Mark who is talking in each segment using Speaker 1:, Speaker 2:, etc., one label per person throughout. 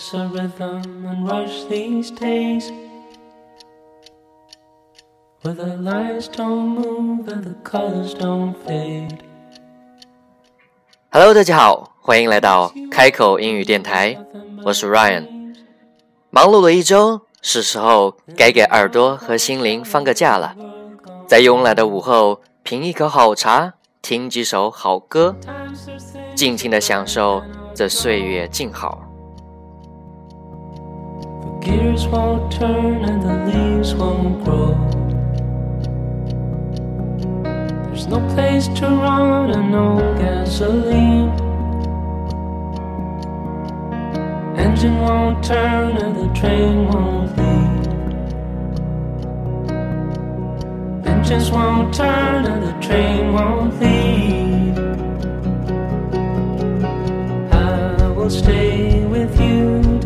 Speaker 1: There's a rhythm and rush these days where the lights don't move and the colors don't fade.
Speaker 2: Hello，大家好，欢迎来到开口英语电台，我是 Ryan。忙碌了一周，是时候该给耳朵和心灵放个假了。在慵懒的午后，品一口好茶，听几首好歌，尽情的享受这岁月静好。
Speaker 1: Gears won't turn and the leaves won't grow. There's no place to run and no gasoline. Engine won't turn and the train won't leave. Engines won't turn and the train won't leave. I will stay with you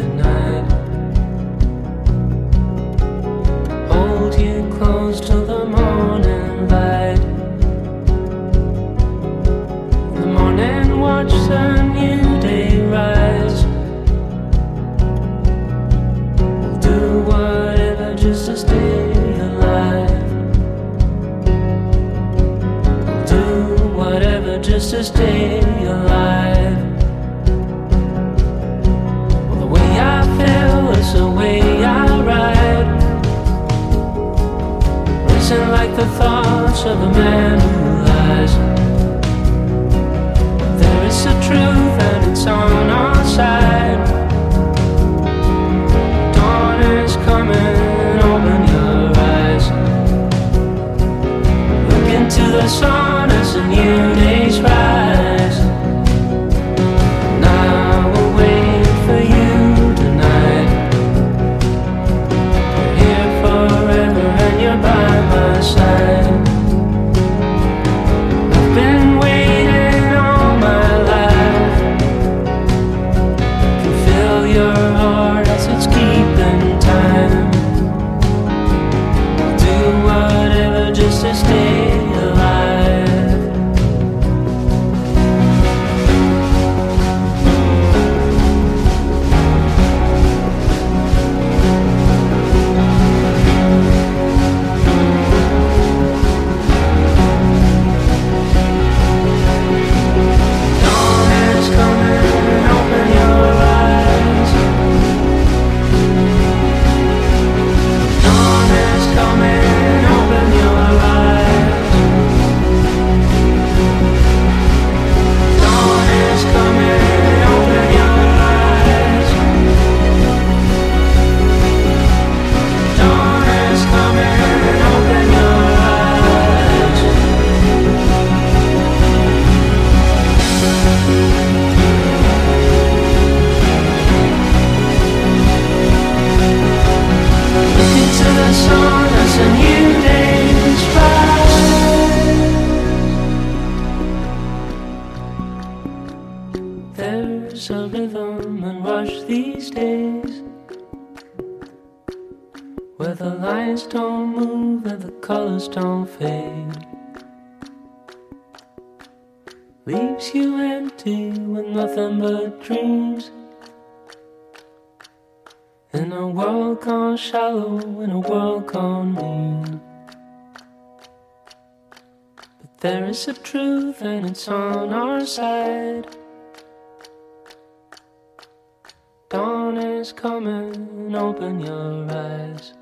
Speaker 1: where the lines don't move and the colors don't fade. Leaves you empty with nothing but dreams. In a world gone shallow, in a world gone mean. But there is a truth and it's on our side. Dawn is coming, open your eyes.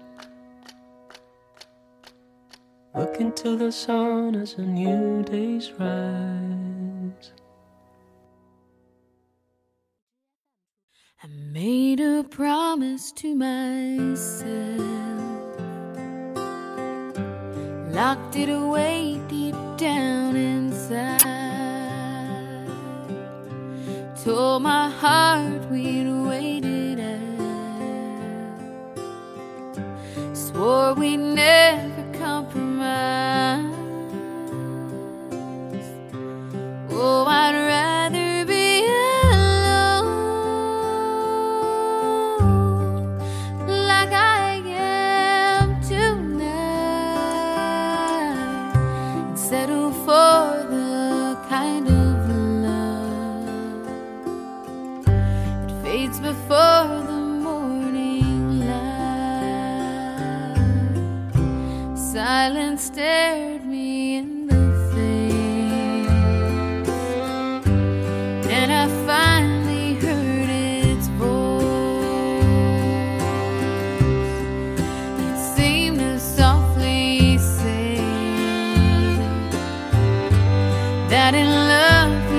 Speaker 1: Look into the sun as a new day's rise.
Speaker 3: I made a promise to myself, locked it away deep down inside. Told my heart we'd wait it out, swore we'd never compromise. that in love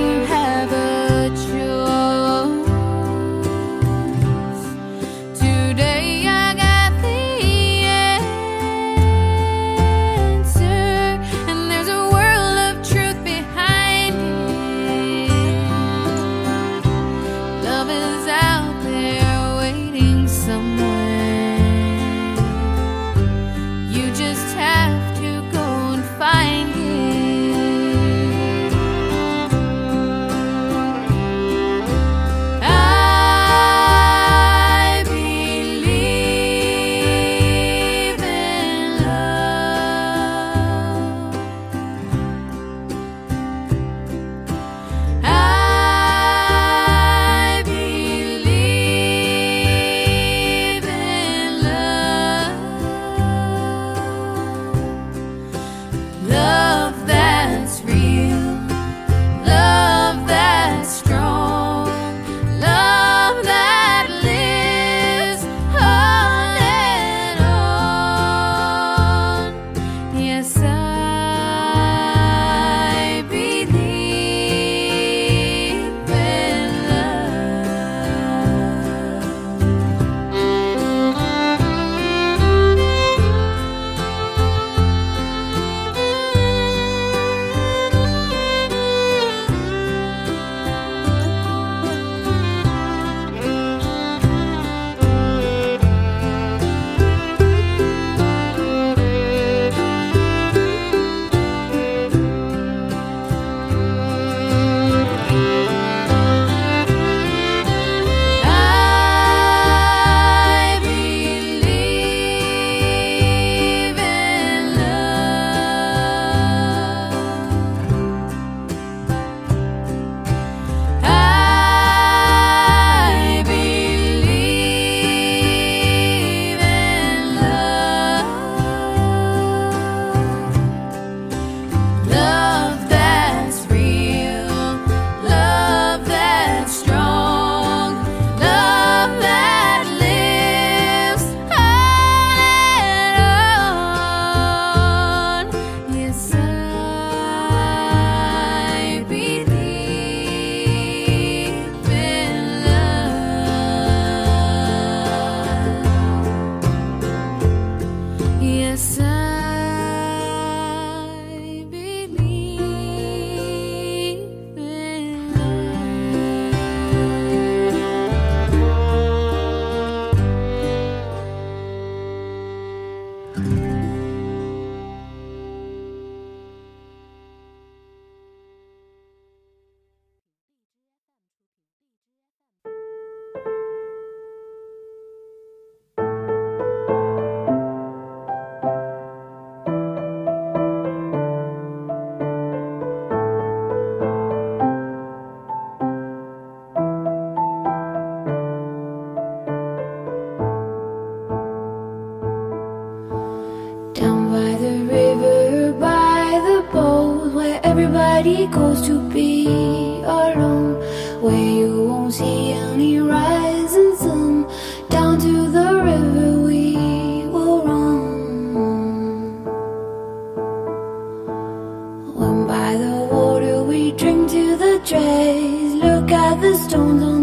Speaker 3: trays. Look at the stones on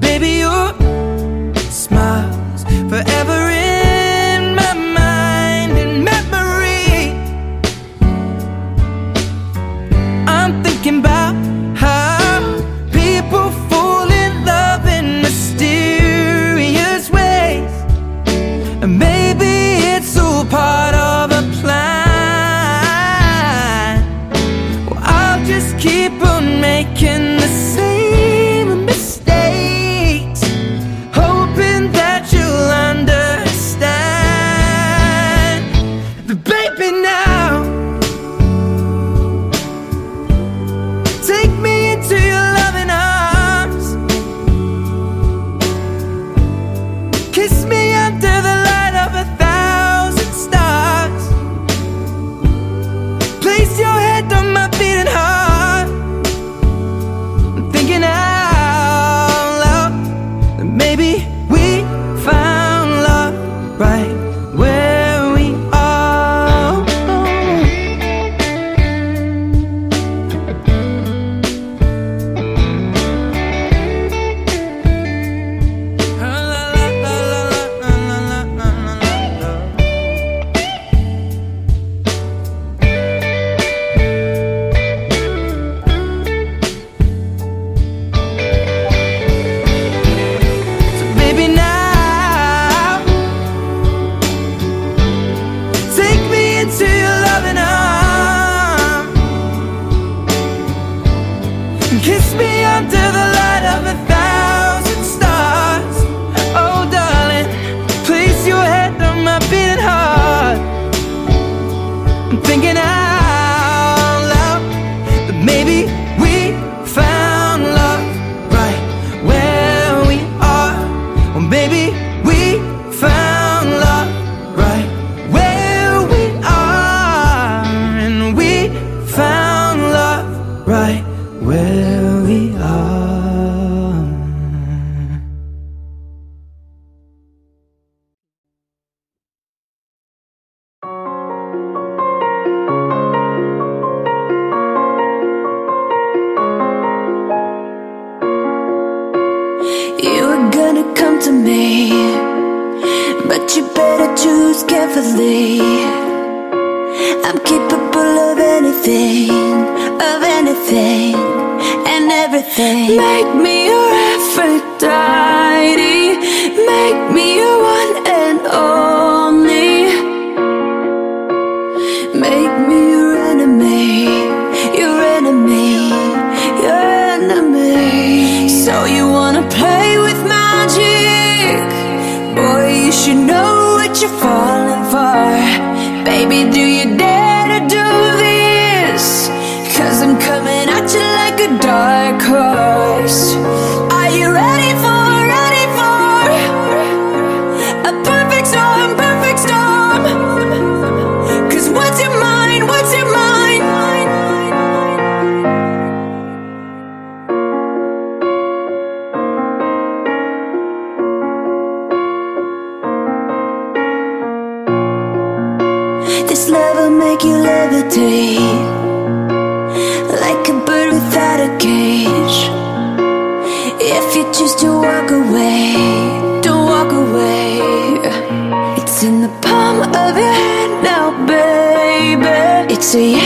Speaker 4: baby, your smile's forever.
Speaker 3: Make me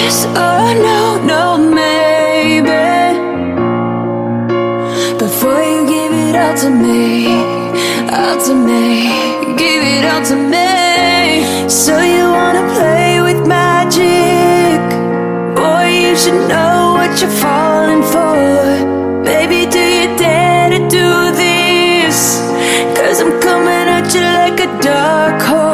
Speaker 3: Yes or no, no, maybe. Before you give it all to me, all to me, give it all to me. So you wanna play with magic? Boy, you should know what you're falling for. Baby, do you dare to do this? Cause I'm coming at you like a dark horse.